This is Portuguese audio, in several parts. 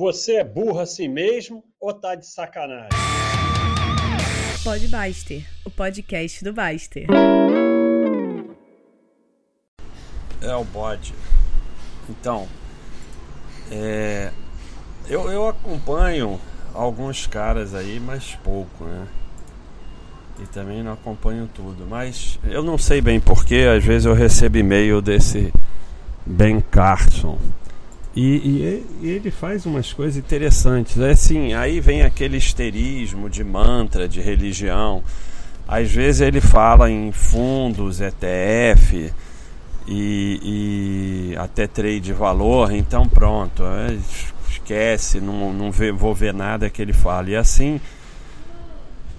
Você é burro assim mesmo ou tá de sacanagem? Pode Baster, o podcast do Baster. É o bode. Então, é, eu, eu acompanho alguns caras aí, mas pouco, né? E também não acompanho tudo. Mas eu não sei bem porquê, às vezes eu recebo e-mail desse Ben Carson. E, e, ele faz umas coisas interessantes. É assim, aí vem aquele histerismo de mantra, de religião. Às vezes ele fala em fundos, ETF e, e até trade de valor, então pronto, é, esquece, não, não vê, vou ver nada que ele fala. E assim,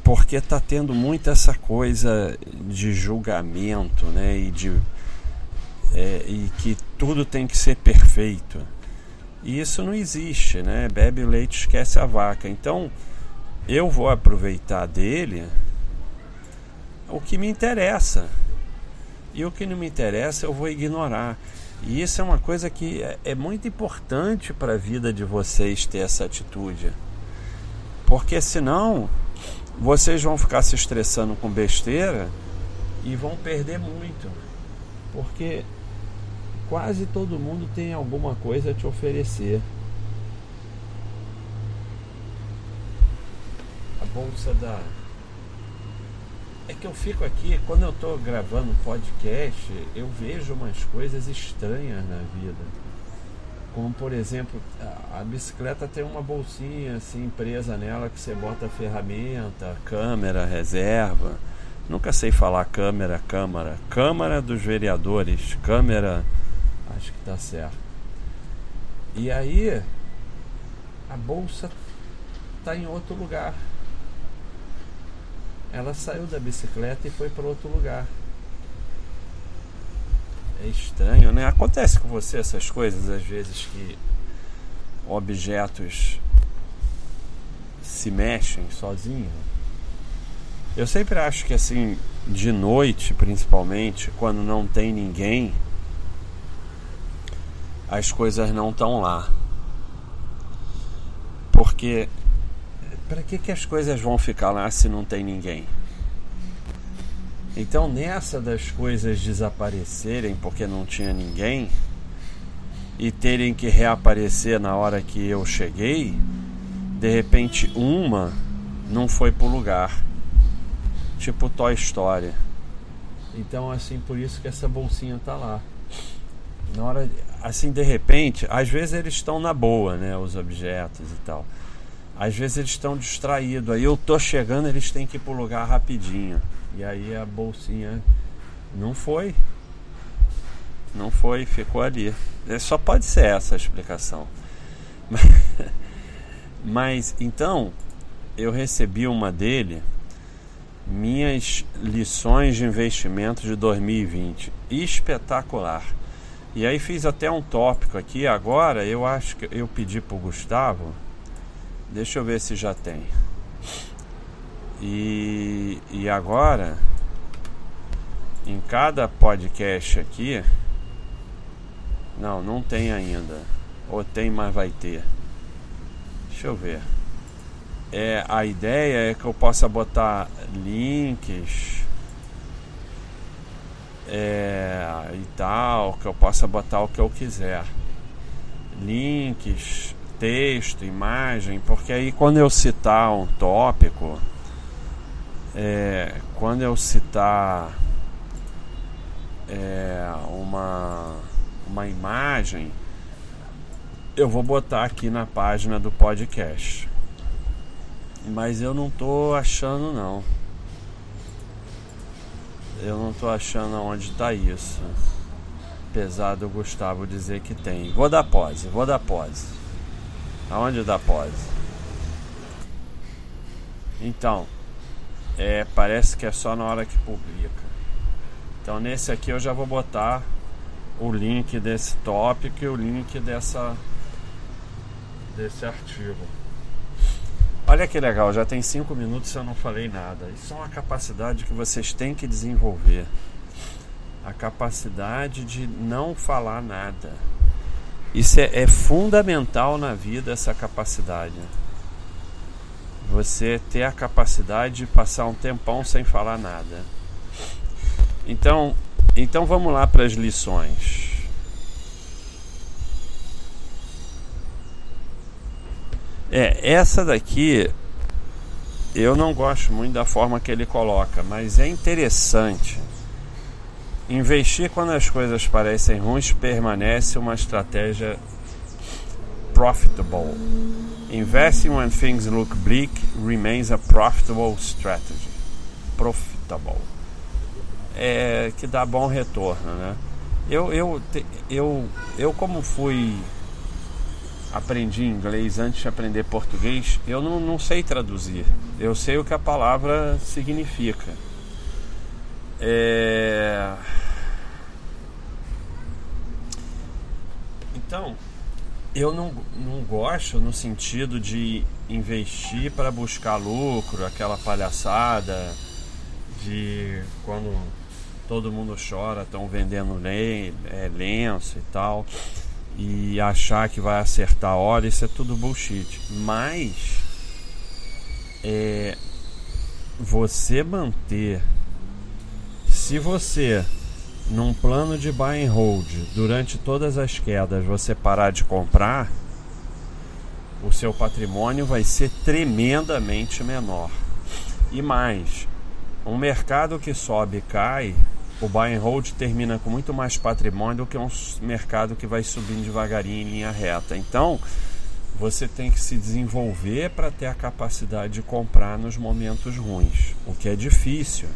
porque está tendo muito essa coisa de julgamento, né? E, de, é, e que tudo tem que ser perfeito. E isso não existe, né? Bebe o leite, esquece a vaca. Então, eu vou aproveitar dele o que me interessa. E o que não me interessa, eu vou ignorar. E isso é uma coisa que é, é muito importante para a vida de vocês ter essa atitude. Porque senão vocês vão ficar se estressando com besteira e vão perder muito. Porque quase todo mundo tem alguma coisa a te oferecer. A bolsa da. É que eu fico aqui, quando eu estou gravando podcast, eu vejo umas coisas estranhas na vida. Como por exemplo, a bicicleta tem uma bolsinha assim presa nela que você bota ferramenta, câmera, reserva. Nunca sei falar câmera, câmara. Câmara dos vereadores, câmera Acho que tá certo. E aí a bolsa tá em outro lugar. Ela saiu da bicicleta e foi para outro lugar. É estranho, né? Acontece com você essas coisas às vezes que objetos se mexem sozinhos. Eu sempre acho que assim, de noite principalmente, quando não tem ninguém, as coisas não estão lá. Porque para que, que as coisas vão ficar lá se não tem ninguém? Então, nessa das coisas desaparecerem porque não tinha ninguém e terem que reaparecer na hora que eu cheguei, de repente uma não foi pro lugar. Tipo Toy Story. Então, assim, por isso que essa bolsinha tá lá. Na hora assim, de repente, às vezes eles estão na boa, né? Os objetos e tal. Às vezes eles estão distraídos. Aí eu tô chegando, eles têm que ir pro lugar rapidinho. E aí a bolsinha não foi. Não foi, ficou ali. É, só pode ser essa a explicação. Mas então, eu recebi uma dele, minhas lições de investimento de 2020. Espetacular. E aí fiz até um tópico aqui. Agora eu acho que eu pedi pro Gustavo. Deixa eu ver se já tem. E, e agora, em cada podcast aqui. Não, não tem ainda. Ou tem, mas vai ter. Deixa eu ver. É, a ideia é que eu possa botar links é, e tal, que eu possa botar o que eu quiser. Links, texto, imagem, porque aí quando eu citar um tópico, é, quando eu citar é, uma, uma imagem, eu vou botar aqui na página do podcast. Mas eu não tô achando não. Eu não tô achando onde tá isso. Apesar do Gustavo dizer que tem. Vou dar pose, vou dar pose. Aonde dá pose? Então, é, parece que é só na hora que publica. Então nesse aqui eu já vou botar o link desse tópico e o link dessa desse artigo. Olha que legal, já tem cinco minutos e eu não falei nada. Isso é uma capacidade que vocês têm que desenvolver. A capacidade de não falar nada. Isso é, é fundamental na vida, essa capacidade. Você ter a capacidade de passar um tempão sem falar nada. Então, então vamos lá para as lições. É, essa daqui eu não gosto muito da forma que ele coloca, mas é interessante. Investir quando as coisas parecem ruins permanece uma estratégia profitable. Investing when things look bleak remains a profitable strategy. Profitable. É que dá bom retorno, né? Eu, eu, eu, eu como fui aprendi inglês antes de aprender português, eu não, não sei traduzir. Eu sei o que a palavra significa. É... Então, eu não, não gosto no sentido de investir para buscar lucro, aquela palhaçada de quando todo mundo chora, estão vendendo é, lenço e tal e achar que vai acertar a hora, isso é tudo bullshit. Mas é, você manter, se você num plano de buy and hold durante todas as quedas você parar de comprar, o seu patrimônio vai ser tremendamente menor. E mais, um mercado que sobe e cai, o buy and hold termina com muito mais patrimônio do que um mercado que vai subindo devagarinho em linha reta. Então, você tem que se desenvolver para ter a capacidade de comprar nos momentos ruins, o que é difícil,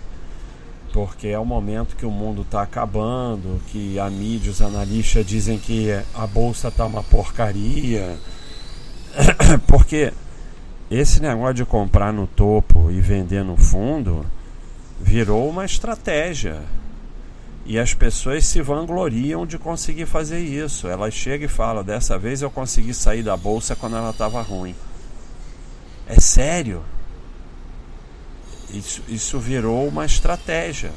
porque é o momento que o mundo está acabando, que a mídia, os analistas dizem que a bolsa está uma porcaria, porque esse negócio de comprar no topo e vender no fundo virou uma estratégia. E as pessoas se vangloriam de conseguir fazer isso. Elas chegam e falam: dessa vez eu consegui sair da bolsa quando ela estava ruim. É sério. Isso, isso virou uma estratégia.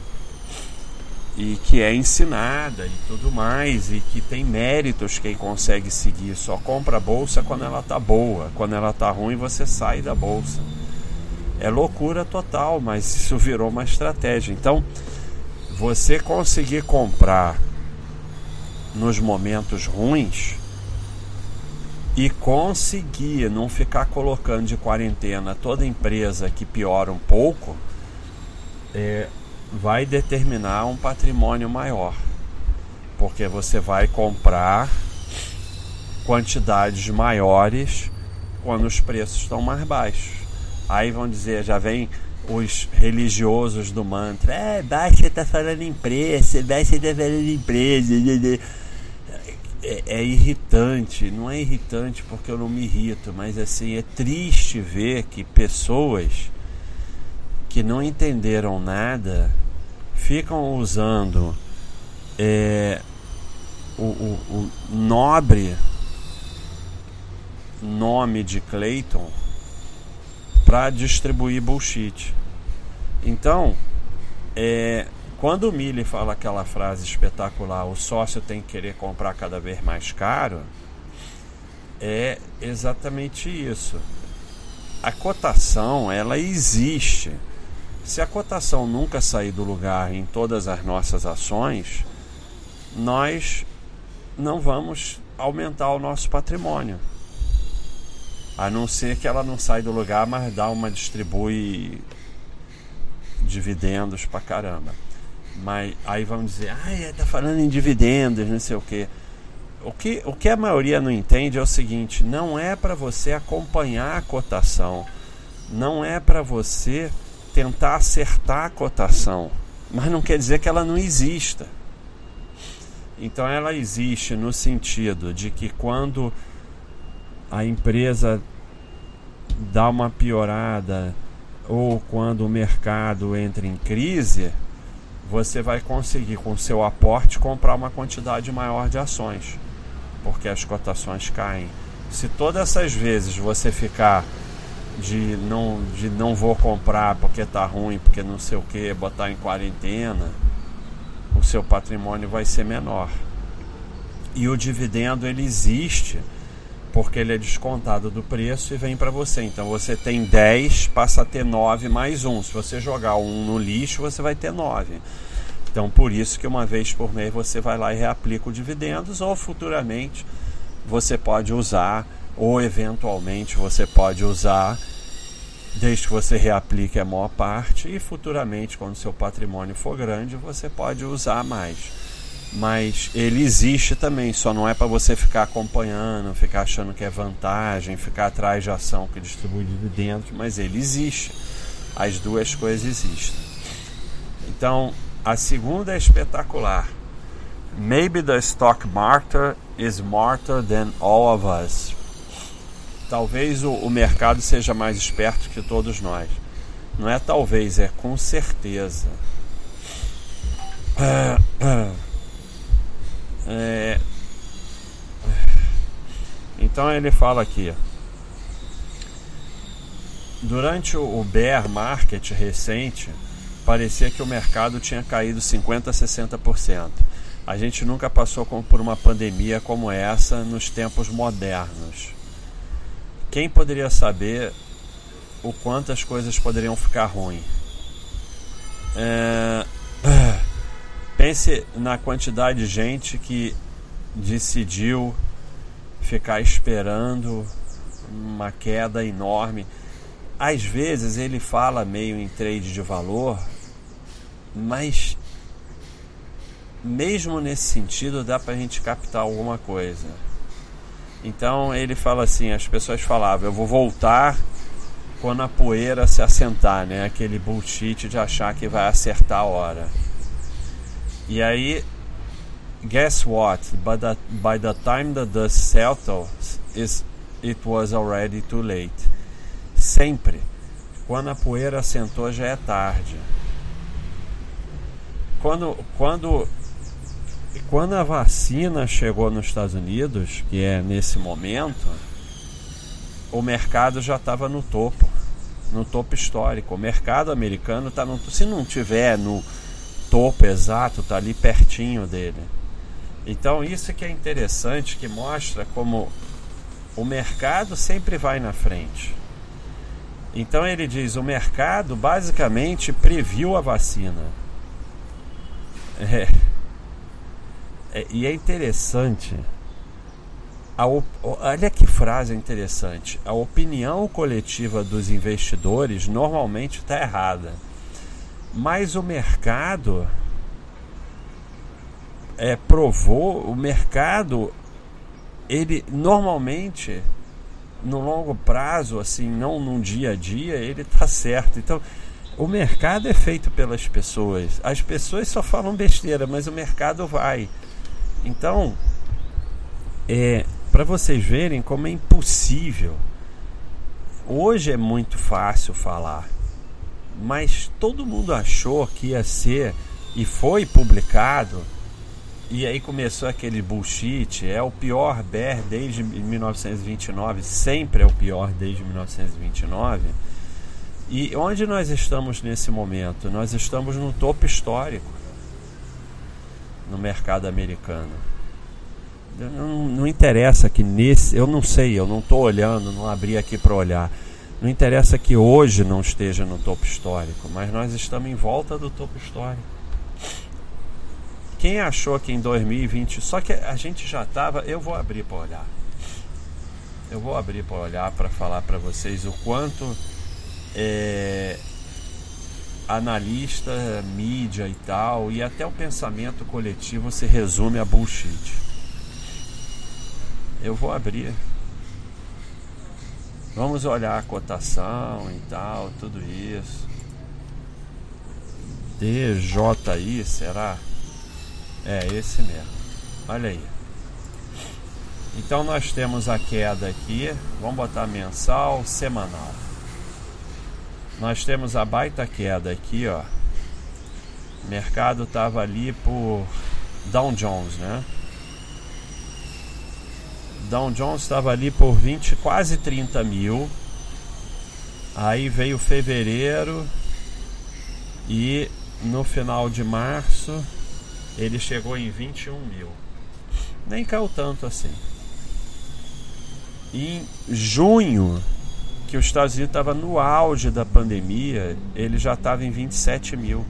E que é ensinada e tudo mais. E que tem méritos quem consegue seguir. Só compra a bolsa quando ela está boa. Quando ela está ruim, você sai da bolsa. É loucura total, mas isso virou uma estratégia. Então você conseguir comprar nos momentos ruins e conseguir não ficar colocando de quarentena toda empresa que piora um pouco, é, vai determinar um patrimônio maior. Porque você vai comprar quantidades maiores quando os preços estão mais baixos. Aí vão dizer, já vem os religiosos do mantra. É, basta tá falando em preço, basta tá falando em preço. É, é, irritante, não é irritante porque eu não me irrito, mas assim, é triste ver que pessoas que não entenderam nada ficam usando é, o, o, o nobre nome de Clayton para distribuir bullshit. Então, é, quando o Mille fala aquela frase espetacular, o sócio tem que querer comprar cada vez mais caro, é exatamente isso. A cotação, ela existe. Se a cotação nunca sair do lugar em todas as nossas ações, nós não vamos aumentar o nosso patrimônio. A não ser que ela não saia do lugar, mas dá uma distribui dividendos pra caramba. Mas aí vamos dizer, ah, tá falando em dividendos, não sei o quê. O que, o que a maioria não entende é o seguinte: não é para você acompanhar a cotação, não é para você tentar acertar a cotação, mas não quer dizer que ela não exista. Então ela existe no sentido de que quando a empresa dá uma piorada ou quando o mercado entra em crise, você vai conseguir com seu aporte comprar uma quantidade maior de ações, porque as cotações caem. Se todas essas vezes você ficar de não de não vou comprar porque tá ruim, porque não sei o que, botar em quarentena, o seu patrimônio vai ser menor. e o dividendo ele existe porque ele é descontado do preço e vem para você. Então você tem 10, passa a ter 9 mais 1. Se você jogar um no lixo, você vai ter 9. Então por isso que uma vez por mês você vai lá e reaplica os dividendos ou futuramente você pode usar ou eventualmente você pode usar desde que você reaplique a maior parte e futuramente quando seu patrimônio for grande você pode usar mais mas ele existe também, só não é para você ficar acompanhando, ficar achando que é vantagem, ficar atrás de ação que distribui dividendos, mas ele existe. As duas coisas existem. Então, a segunda é espetacular. Maybe the stock market is smarter than all of us. Talvez o, o mercado seja mais esperto que todos nós. Não é talvez, é com certeza. É... Então ele fala aqui. Durante o bear market recente, parecia que o mercado tinha caído 50 a 60%. A gente nunca passou por uma pandemia como essa nos tempos modernos. Quem poderia saber o quanto as coisas poderiam ficar ruins? É... Pense na quantidade de gente que decidiu ficar esperando uma queda enorme. Às vezes ele fala meio em trade de valor, mas mesmo nesse sentido dá para a gente captar alguma coisa. Então ele fala assim, as pessoas falavam, eu vou voltar quando a poeira se assentar, né? Aquele bullshit de achar que vai acertar a hora. E aí, guess what? By the, by the time the dust settles, it was already too late. Sempre. Quando a poeira assentou, já é tarde. Quando, quando, quando a vacina chegou nos Estados Unidos, que é nesse momento, o mercado já estava no topo, no topo histórico. O mercado americano está no. Se não tiver no topo exato, está ali pertinho dele. Então isso que é interessante, que mostra como o mercado sempre vai na frente. Então ele diz, o mercado basicamente previu a vacina. É. É, e é interessante. A, olha que frase interessante. A opinião coletiva dos investidores normalmente está errada. Mas o mercado é, provou, o mercado, ele normalmente, no longo prazo, assim, não num dia a dia, ele está certo. Então, o mercado é feito pelas pessoas. As pessoas só falam besteira, mas o mercado vai. Então, é, para vocês verem como é impossível. Hoje é muito fácil falar mas todo mundo achou que ia ser e foi publicado. E aí começou aquele bullshit, é o pior BER desde 1929, sempre é o pior desde 1929. E onde nós estamos nesse momento? Nós estamos no topo histórico no mercado americano. Não, não interessa que nesse, eu não sei, eu não estou olhando, não abri aqui para olhar não interessa que hoje não esteja no topo histórico, mas nós estamos em volta do topo histórico. Quem achou que em 2020, só que a gente já estava, eu vou abrir para olhar. Eu vou abrir para olhar para falar para vocês o quanto é, analista, mídia e tal, e até o pensamento coletivo se resume a bullshit. Eu vou abrir. Vamos olhar a cotação e tal, tudo isso. DJI, será? É esse mesmo. Olha aí. Então nós temos a queda aqui. Vamos botar mensal, semanal. Nós temos a baita queda aqui, ó. O mercado tava ali por Dow Jones, né? Dow Jones estava ali por 20, quase 30 mil. Aí veio fevereiro e no final de março ele chegou em 21 mil. nem caiu tanto assim. Em junho, que os Estados Unidos estava no auge da pandemia, ele já estava em 27 mil.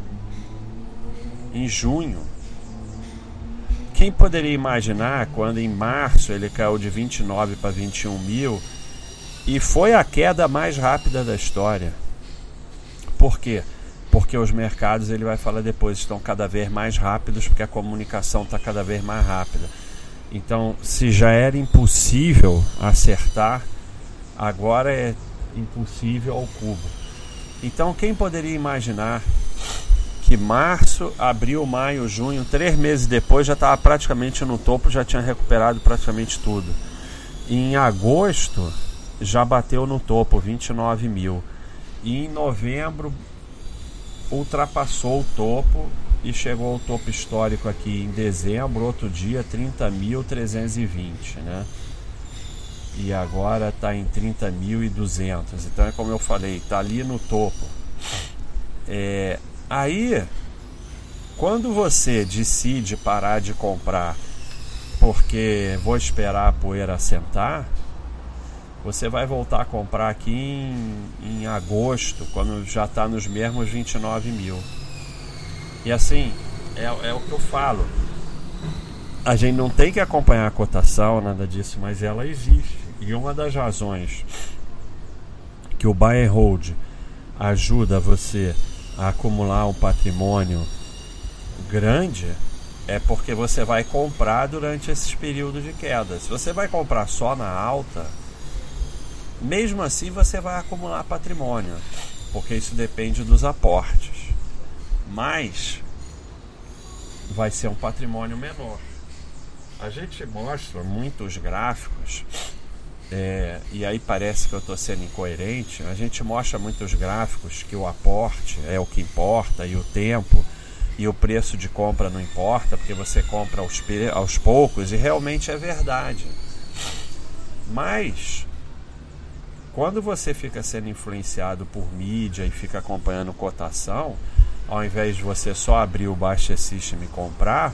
Em junho. Quem poderia imaginar quando em março ele caiu de 29 para 21 mil e foi a queda mais rápida da história? Por quê? Porque os mercados, ele vai falar depois, estão cada vez mais rápidos porque a comunicação está cada vez mais rápida. Então, se já era impossível acertar, agora é impossível ao cubo. Então, quem poderia imaginar que março, abril, maio, junho, três meses depois já estava praticamente no topo, já tinha recuperado praticamente tudo. Em agosto já bateu no topo, 29 mil. E em novembro ultrapassou o topo e chegou ao topo histórico aqui em dezembro, outro dia 30.320, né? E agora está em 30.200. Então é como eu falei, está ali no topo. É, aí, quando você decide parar de comprar porque vou esperar a poeira assentar, você vai voltar a comprar aqui em, em agosto, quando já está nos mesmos 29 mil. E assim, é, é o que eu falo. A gente não tem que acompanhar a cotação, nada disso, mas ela existe. E uma das razões que o buy and hold ajuda você a acumular um patrimônio grande é porque você vai comprar durante esses períodos de queda. Se você vai comprar só na alta, mesmo assim você vai acumular patrimônio, porque isso depende dos aportes mas vai ser um patrimônio menor. A gente mostra muitos gráficos, é, e aí parece que eu estou sendo incoerente. A gente mostra muitos gráficos que o aporte é o que importa e o tempo e o preço de compra não importa, porque você compra aos, aos poucos, e realmente é verdade. Mas quando você fica sendo influenciado por mídia e fica acompanhando cotação, ao invés de você só abrir o Baixa System e comprar,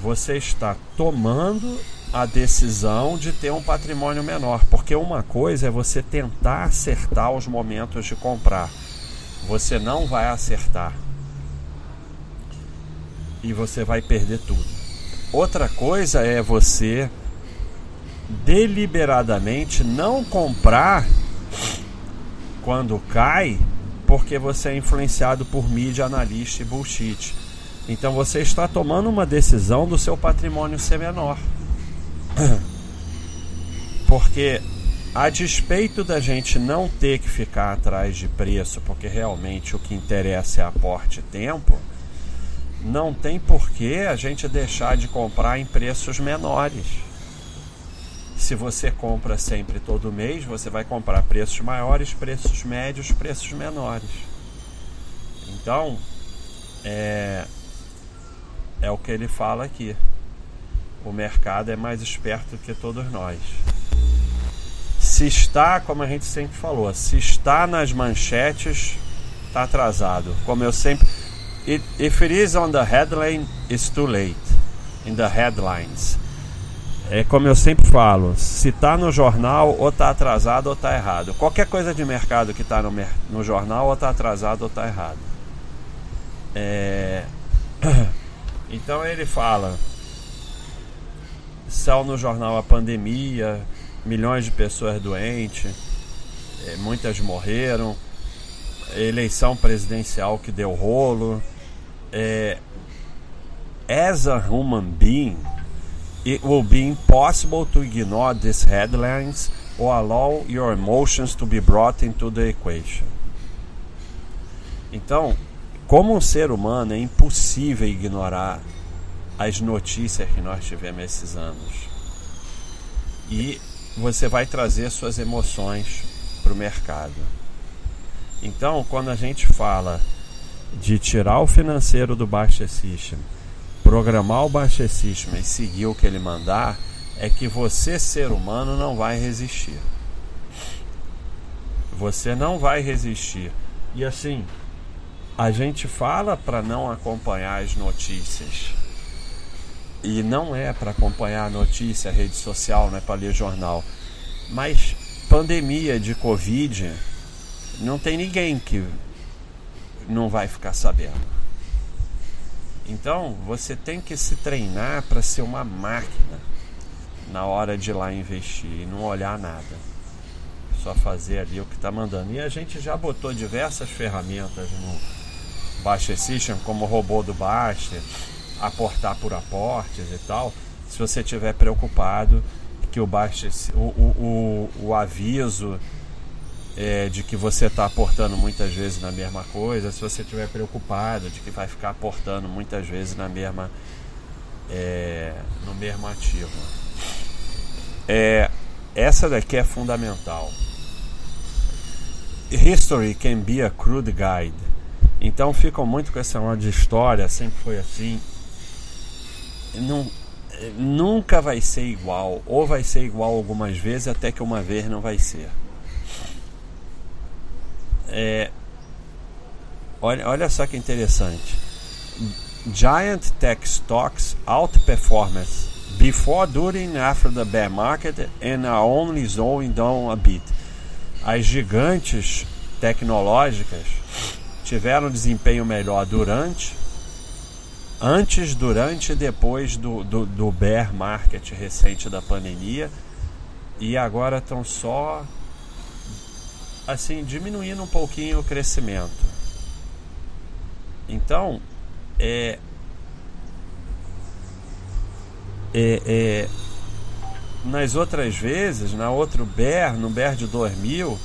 você está tomando a decisão de ter um patrimônio menor. Porque uma coisa é você tentar acertar os momentos de comprar. Você não vai acertar. E você vai perder tudo. Outra coisa é você deliberadamente não comprar quando cai porque você é influenciado por mídia, analista e bullshit. Então você está tomando uma decisão do seu patrimônio ser menor. Porque a despeito da gente não ter que ficar atrás de preço, porque realmente o que interessa é aporte e tempo, não tem porquê a gente deixar de comprar em preços menores. Se você compra sempre todo mês, você vai comprar preços maiores, preços médios, preços menores. Então, é, é o que ele fala aqui. O mercado é mais esperto que todos nós. Se está, como a gente sempre falou, se está nas manchetes, está atrasado. Como eu sempre. If it is on the headline, it's too late. In the headlines é como eu sempre falo, se está no jornal, ou está atrasado ou está errado. Qualquer coisa de mercado que está no, no jornal, ou está atrasado ou está errado. É... Então ele fala: saiu no jornal a pandemia, milhões de pessoas doentes, é, muitas morreram, eleição presidencial que deu rolo. É... As a human being, it will be impossible to ignore these headlines or allow your emotions to be brought into the equation. Então, como um ser humano, é impossível ignorar as notícias que nós tivemos esses anos. E você vai trazer suas emoções para o mercado. Então, quando a gente fala de tirar o financeiro do Baixa System programar o baixecíssimo e seguir o que ele mandar, é que você, ser humano, não vai resistir. Você não vai resistir. E assim, a gente fala para não acompanhar as notícias. e não é para acompanhar a notícia, a rede social, não é para ler jornal. Mas pandemia de Covid, não tem ninguém que não vai ficar sabendo. Então você tem que se treinar para ser uma máquina na hora de ir lá investir e não olhar nada. Só fazer ali o que está mandando. E a gente já botou diversas ferramentas no Baixa System, como o robô do Baixa, aportar por aportes e tal. Se você estiver preocupado que o Baixa, o, o, o, o aviso é, de que você está aportando muitas vezes na mesma coisa, se você estiver preocupado de que vai ficar aportando muitas vezes na mesma é, no mesmo ativo. É, essa daqui é fundamental. History can be a crude guide. Então ficam muito com essa onda de história, sempre foi assim. Não, nunca vai ser igual, ou vai ser igual algumas vezes, até que uma vez não vai ser. É, olha, olha só que interessante. Giant tech stocks outperformance before, during, after the bear market and are only slowing down a bit. As gigantes tecnológicas tiveram desempenho melhor durante, antes, durante e depois do, do, do bear market recente da pandemia e agora estão só assim diminuindo um pouquinho o crescimento. Então, é, é, é nas outras vezes, na outro BER, no BER de 2000,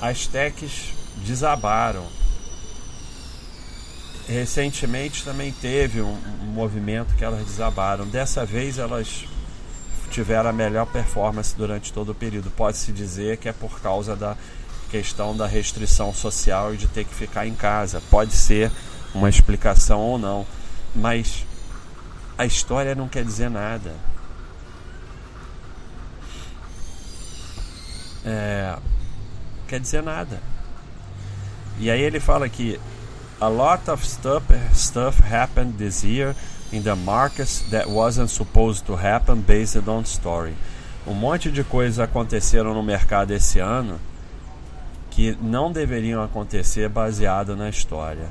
as techs desabaram. Recentemente também teve um, um movimento que elas desabaram. Dessa vez elas tiveram a melhor performance durante todo o período. Pode-se dizer que é por causa da questão da restrição social e de ter que ficar em casa. Pode ser uma explicação ou não, mas a história não quer dizer nada. É, quer dizer nada. E aí ele fala que a lot of stuff, stuff happened this year in the markets that wasn't supposed to happen based on story. Um monte de coisas aconteceram no mercado esse ano que não deveriam acontecer baseado na história.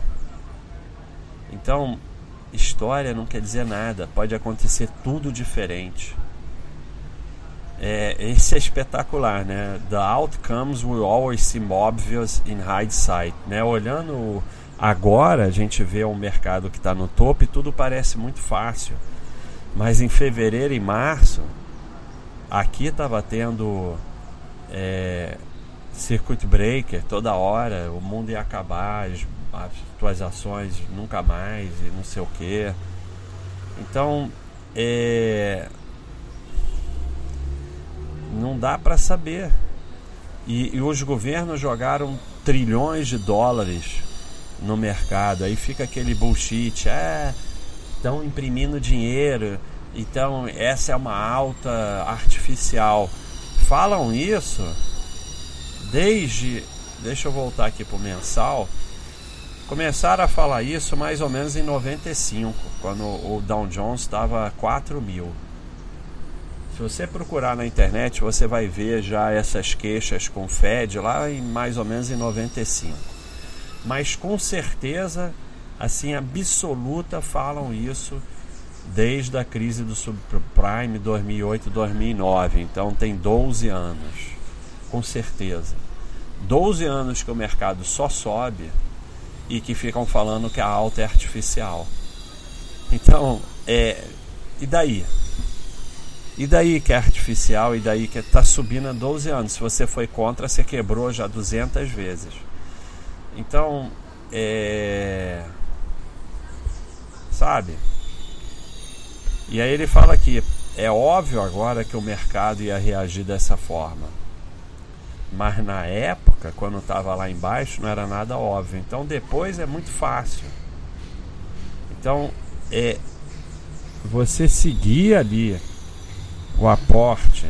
Então, história não quer dizer nada, pode acontecer tudo diferente. É, esse é espetacular, né? The outcomes will always seem obvious in hindsight, né? Olhando agora, a gente vê um mercado que está no topo e tudo parece muito fácil. Mas em fevereiro e março, aqui estava tendo é, circuit breaker toda hora, o mundo ia acabar, as, as tuas ações nunca mais e não sei o que. Então, é, não dá para saber. E, e, os governos jogaram trilhões de dólares no mercado. Aí fica aquele bullshit, é, estão imprimindo dinheiro, então essa é uma alta artificial. Falam isso desde, deixa eu voltar aqui para o mensal, começaram a falar isso mais ou menos em 95, quando o Dow Jones estava 4 mil. Se você procurar na internet, você vai ver já essas queixas com o Fed lá em mais ou menos em 95. Mas com certeza, assim, absoluta, falam isso desde a crise do subprime 2008-2009. Então tem 12 anos com certeza. 12 anos que o mercado só sobe e que ficam falando que a alta é artificial. Então, é, e daí? E daí que é artificial, e daí que está subindo há 12 anos. Se você foi contra, você quebrou já 200 vezes. Então, é. Sabe? E aí ele fala que é óbvio agora que o mercado ia reagir dessa forma. Mas na época, quando estava lá embaixo, não era nada óbvio. Então depois é muito fácil. Então é você seguir ali o aporte,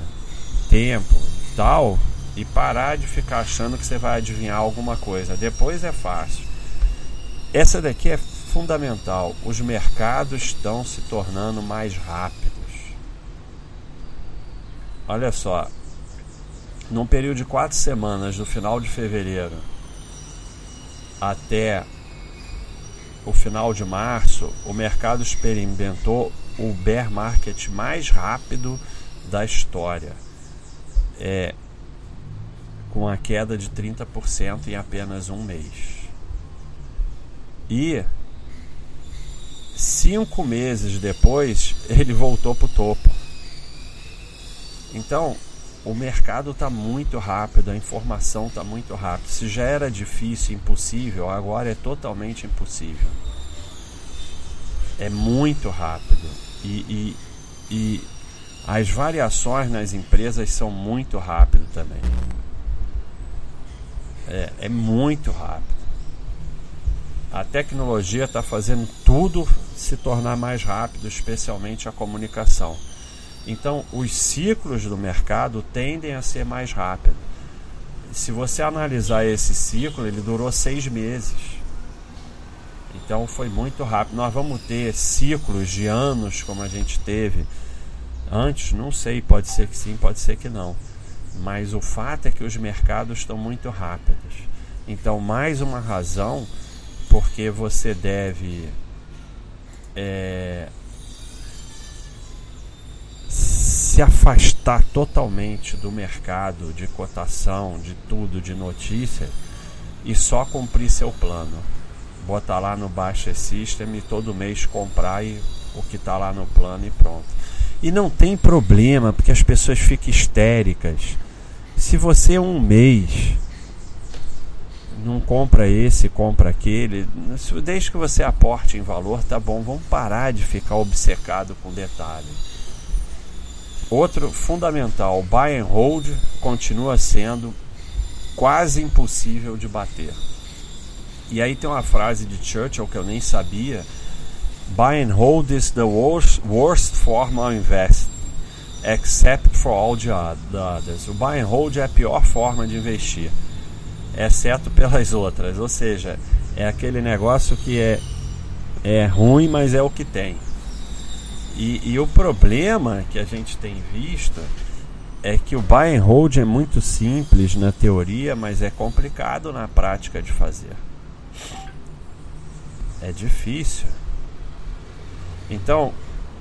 tempo, tal, e parar de ficar achando que você vai adivinhar alguma coisa. Depois é fácil. Essa daqui é fundamental: os mercados estão se tornando mais rápidos. Olha só, num período de quatro semanas, do final de fevereiro até o final de março, o mercado experimentou o bear market mais rápido da história. É, com a queda de 30% em apenas um mês. E cinco meses depois ele voltou para o topo. Então o mercado está muito rápido, a informação está muito rápida. Se já era difícil, impossível, agora é totalmente impossível. É muito rápido. E, e, e as variações nas empresas são muito rápido também. É, é muito rápido. A tecnologia está fazendo tudo se tornar mais rápido, especialmente a comunicação. Então, os ciclos do mercado tendem a ser mais rápidos. Se você analisar esse ciclo, ele durou seis meses. Então, foi muito rápido. Nós vamos ter ciclos de anos, como a gente teve antes. Não sei, pode ser que sim, pode ser que não. Mas o fato é que os mercados estão muito rápidos. Então, mais uma razão porque você deve é, se afastar totalmente do mercado de cotação, de tudo, de notícia e só cumprir seu plano. Botar lá no Baixa System e todo mês comprar e o que está lá no plano e pronto. E não tem problema, porque as pessoas ficam histéricas. Se você um mês não compra esse, compra aquele, desde que você aporte em valor, tá bom. Vamos parar de ficar obcecado com detalhe. Outro fundamental, buy and hold continua sendo quase impossível de bater. E aí tem uma frase de Churchill que eu nem sabia: Buy and hold is the worst, worst form of invest, except for all the others. O buy and hold é a pior forma de investir, exceto pelas outras. Ou seja, é aquele negócio que é, é ruim, mas é o que tem. E, e, o problema que a gente tem visto é que o buy and hold é muito simples na teoria, mas é complicado na prática de fazer. É difícil. Então,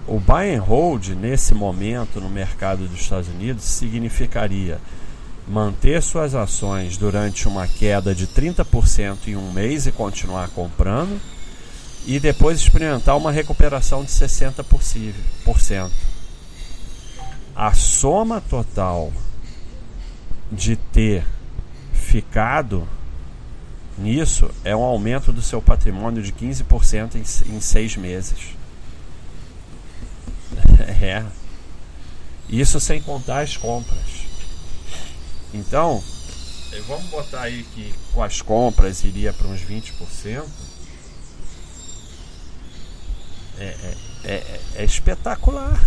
o buy and hold nesse momento no mercado dos Estados Unidos significaria manter suas ações durante uma queda de 30% em um mês e continuar comprando e depois experimentar uma recuperação de 60%. A soma total de ter ficado nisso é um aumento do seu patrimônio de 15% em, em seis meses. É. Isso sem contar as compras. Então, vamos botar aí que com as compras iria para uns 20%. É, é, é, é espetacular.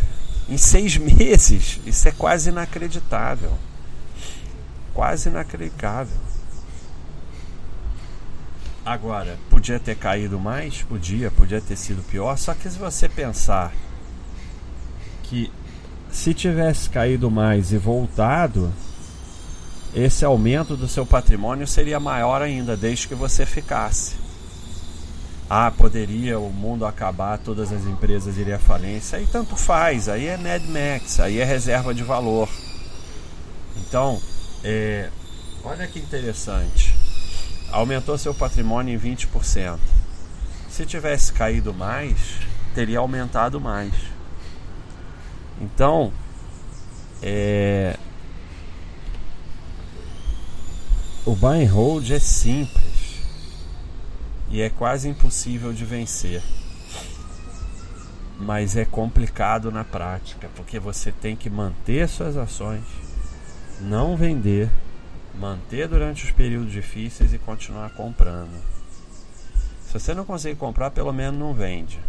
Em seis meses, isso é quase inacreditável. Quase inacreditável. Agora, podia ter caído mais? Podia, podia ter sido pior. Só que se você pensar que se tivesse caído mais e voltado, esse aumento do seu patrimônio seria maior ainda, desde que você ficasse ah, poderia o mundo acabar, todas as empresas iriam à falência. Aí tanto faz, aí é Mad Max, aí é reserva de valor. Então, é, olha que interessante. Aumentou seu patrimônio em 20%. Se tivesse caído mais, teria aumentado mais. Então, é, o buy and hold é simples e é quase impossível de vencer. Mas é complicado na prática, porque você tem que manter suas ações, não vender, manter durante os períodos difíceis e continuar comprando. Se você não conseguir comprar, pelo menos não vende.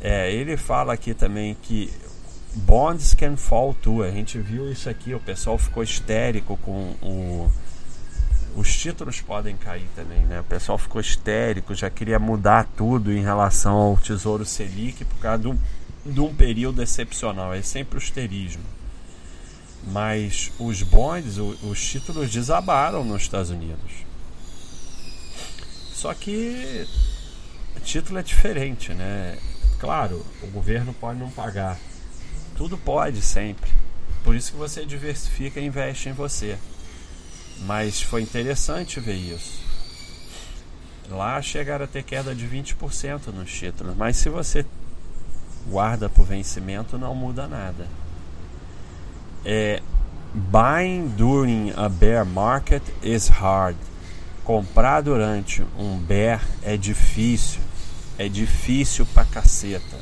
É, ele fala aqui também que bonds can fall too. A gente viu isso aqui, o pessoal ficou histérico com o, os títulos podem cair também, né? O pessoal ficou histérico, já queria mudar tudo em relação ao Tesouro Selic por causa de um, de um período excepcional. É sempre o histerismo. Mas os bonds, os títulos desabaram nos Estados Unidos. Só que título é diferente, né? Claro, o governo pode não pagar. Tudo pode sempre. Por isso que você diversifica e investe em você. Mas foi interessante ver isso. Lá chegaram a ter queda de 20% nos títulos. Mas se você guarda para o vencimento, não muda nada. É, buying during a bear market is hard. Comprar durante um bear é difícil. É difícil pra caceta.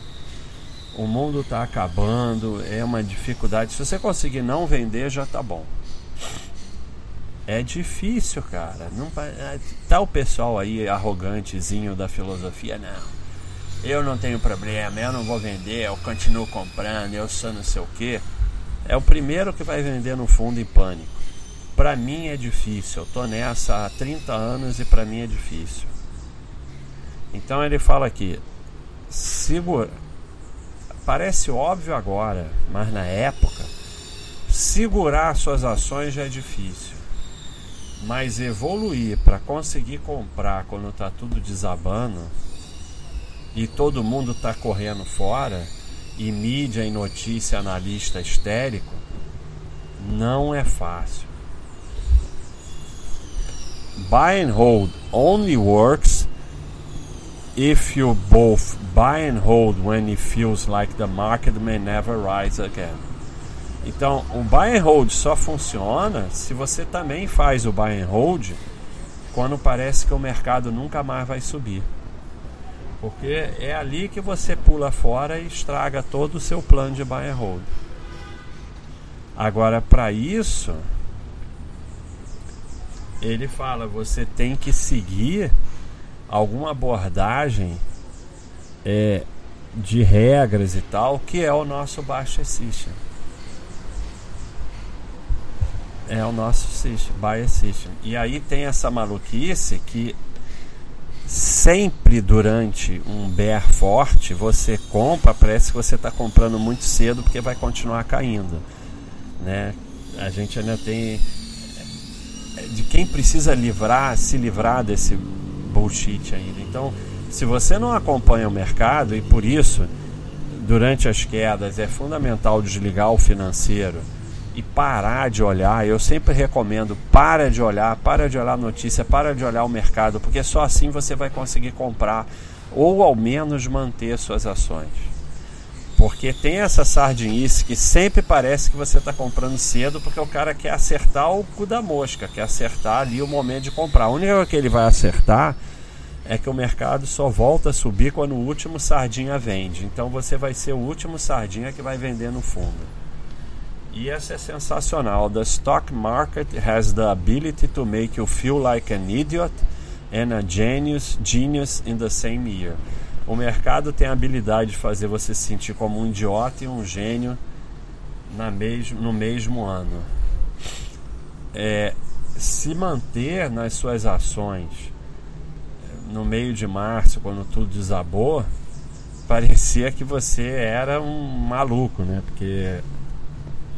O mundo tá acabando, é uma dificuldade. Se você conseguir não vender, já tá bom. É difícil, cara. Não é, tá o pessoal aí arrogantezinho da filosofia, não. Eu não tenho problema, eu não vou vender, eu continuo comprando, eu sou não sei o que. É o primeiro que vai vender no fundo em pânico. Para mim é difícil. Eu tô nessa há 30 anos e para mim é difícil. Então ele fala aqui, segura. Parece óbvio agora, mas na época segurar suas ações já é difícil. Mas evoluir para conseguir comprar quando está tudo desabando e todo mundo está correndo fora e mídia e notícia analista histérico, não é fácil. Buy and hold only works if you both buy and hold when it feels like the market may never rise again. Então, o buy and hold só funciona se você também faz o buy and hold quando parece que o mercado nunca mais vai subir. Porque é ali que você pula fora e estraga todo o seu plano de buy and hold. Agora, para isso, ele fala, você tem que seguir alguma abordagem é, de regras e tal, que é o nosso baixo system é o nosso system, bias system. E aí tem essa maluquice que sempre durante um bear forte você compra, parece que você está comprando muito cedo porque vai continuar caindo, né? A gente ainda tem de quem precisa livrar, se livrar desse bullshit ainda. Então, se você não acompanha o mercado e por isso durante as quedas é fundamental desligar o financeiro e parar de olhar. Eu sempre recomendo: para de olhar, para de olhar notícia, para de olhar o mercado, porque só assim você vai conseguir comprar ou ao menos manter suas ações. Porque tem essa sardinice que sempre parece que você está comprando cedo, porque o cara quer acertar o cu da mosca, quer acertar ali o momento de comprar. A única coisa que ele vai acertar é que o mercado só volta a subir quando o último sardinha vende. Então você vai ser o último sardinha que vai vender no fundo. E essa é sensacional. The stock market has the ability to make you feel like an idiot and a genius, genius in the same year. O mercado tem a habilidade de fazer você se sentir como um idiota e um gênio na mesmo, no mesmo ano. É, se manter nas suas ações no meio de março, quando tudo desabou, parecia que você era um maluco, né? Porque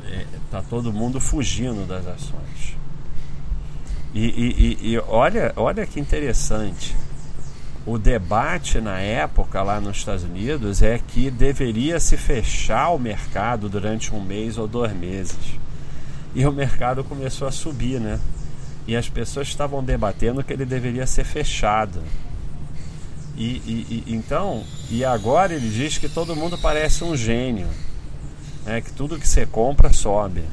é, tá todo mundo fugindo das ações. E, e, e, olha, olha que interessante. O debate na época lá nos Estados Unidos é que deveria se fechar o mercado durante um mês ou dois meses. E o mercado começou a subir, né? E as pessoas estavam debatendo que ele deveria ser fechado. E, e, e então, e agora ele diz que todo mundo parece um gênio é que tudo que você compra sobe.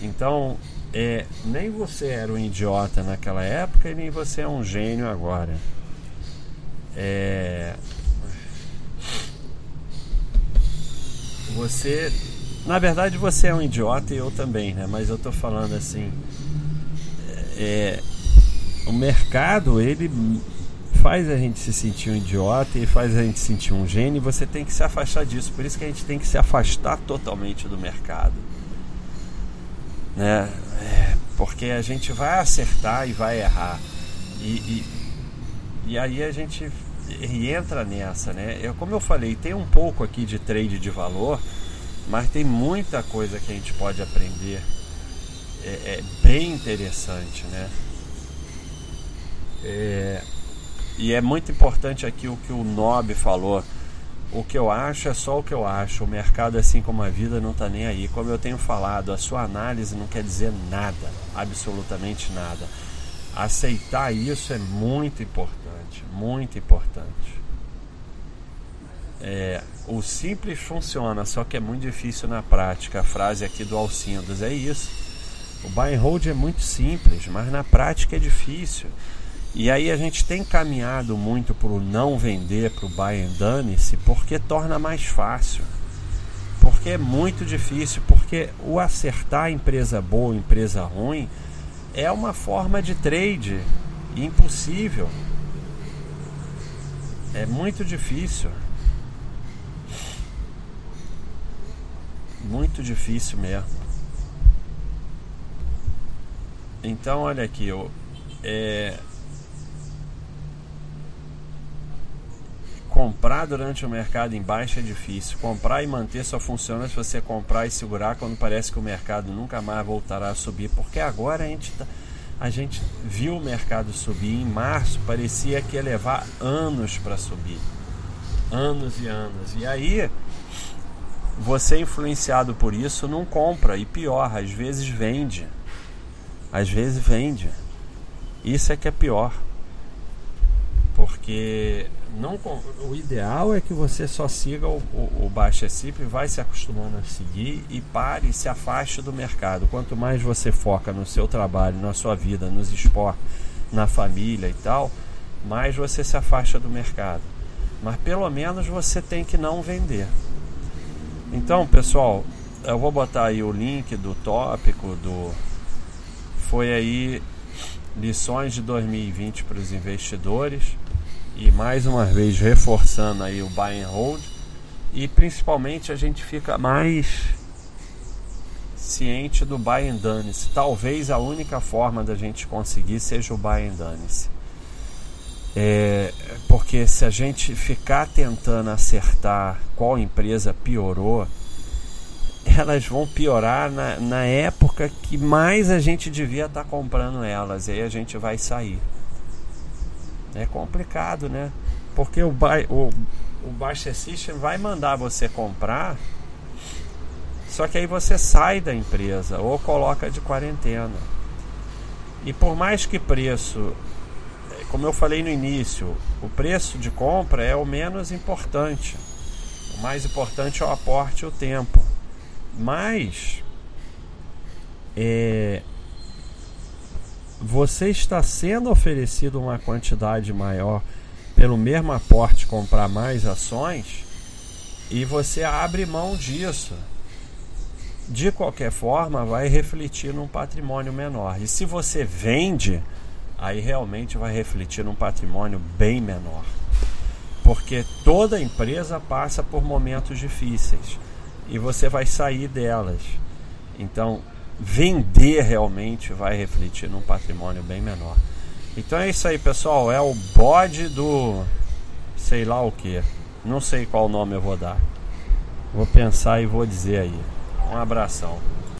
Então, é, nem você era um idiota naquela época e nem você é um gênio agora. É, você, na verdade, você é um idiota e eu também, né? Mas eu tô falando assim, é, o mercado ele faz a gente se sentir um idiota e faz a gente se sentir um gênio, e você tem que se afastar disso. Por isso que a gente tem que se afastar totalmente do mercado. Né? É, Porque a gente vai acertar e vai errar. E, e, e aí a gente entra nessa, né? Eu, como eu falei, tem um pouco aqui de trade de valor, mas tem muita coisa que a gente pode aprender. É, é bem interessante, né? É, e é muito importante aqui o que o Nob falou. O que eu acho é só o que eu acho. O mercado, assim como a vida, não está nem aí. Como eu tenho falado, a sua análise não quer dizer nada, absolutamente nada. Aceitar isso é muito importante, muito importante. É, o simples funciona, só que é muito difícil na prática. A frase aqui do Alcindos é isso. O buy and hold é muito simples, mas na prática é difícil. E aí a gente tem caminhado muito para o não vender, para o buy and dane-se, porque torna mais fácil. Porque é muito difícil, porque o acertar empresa boa, empresa ruim, é uma forma de trade impossível. É muito difícil. Muito difícil mesmo. Então, olha aqui, eu, é, comprar durante o mercado em baixa é difícil. Comprar e manter só funciona se você comprar e segurar quando parece que o mercado nunca mais voltará a subir. Porque agora a gente, tá, a gente viu o mercado subir em março, parecia que ia levar anos para subir. Anos e anos. E aí, você influenciado por isso não compra. E pior, às vezes vende. Às vezes vende. Isso é que é pior. Porque não, o ideal é que você só siga o, o, o Baixa Cip, vai se acostumando a seguir e pare e se afaste do mercado. Quanto mais você foca no seu trabalho, na sua vida, nos esportes, na família e tal, mais você se afasta do mercado. Mas pelo menos você tem que não vender. Então, pessoal, eu vou botar aí o link do tópico do foi aí lições de 2020 para os investidores e mais uma vez reforçando aí o buy and hold e principalmente a gente fica mais ciente do buy and dane-se. Talvez a única forma da gente conseguir seja o buy and dane-se. É, porque se a gente ficar tentando acertar qual empresa piorou, elas vão piorar na, na época que mais a gente devia estar tá comprando elas, e aí a gente vai sair. É complicado, né? Porque o, buy, o, o Baixa System vai mandar você comprar, só que aí você sai da empresa ou coloca de quarentena. E por mais que preço, como eu falei no início, o preço de compra é o menos importante. O mais importante é o aporte e o tempo. Mas é, você está sendo oferecido uma quantidade maior pelo mesmo aporte comprar mais ações e você abre mão disso. De qualquer forma, vai refletir num patrimônio menor. E se você vende, aí realmente vai refletir num patrimônio bem menor. Porque toda empresa passa por momentos difíceis e você vai sair delas. Então, vender realmente vai refletir num patrimônio bem menor. Então é isso aí, pessoal. É o bode do sei lá o que. Não sei qual nome eu vou dar. Vou pensar e vou dizer aí. Um abração.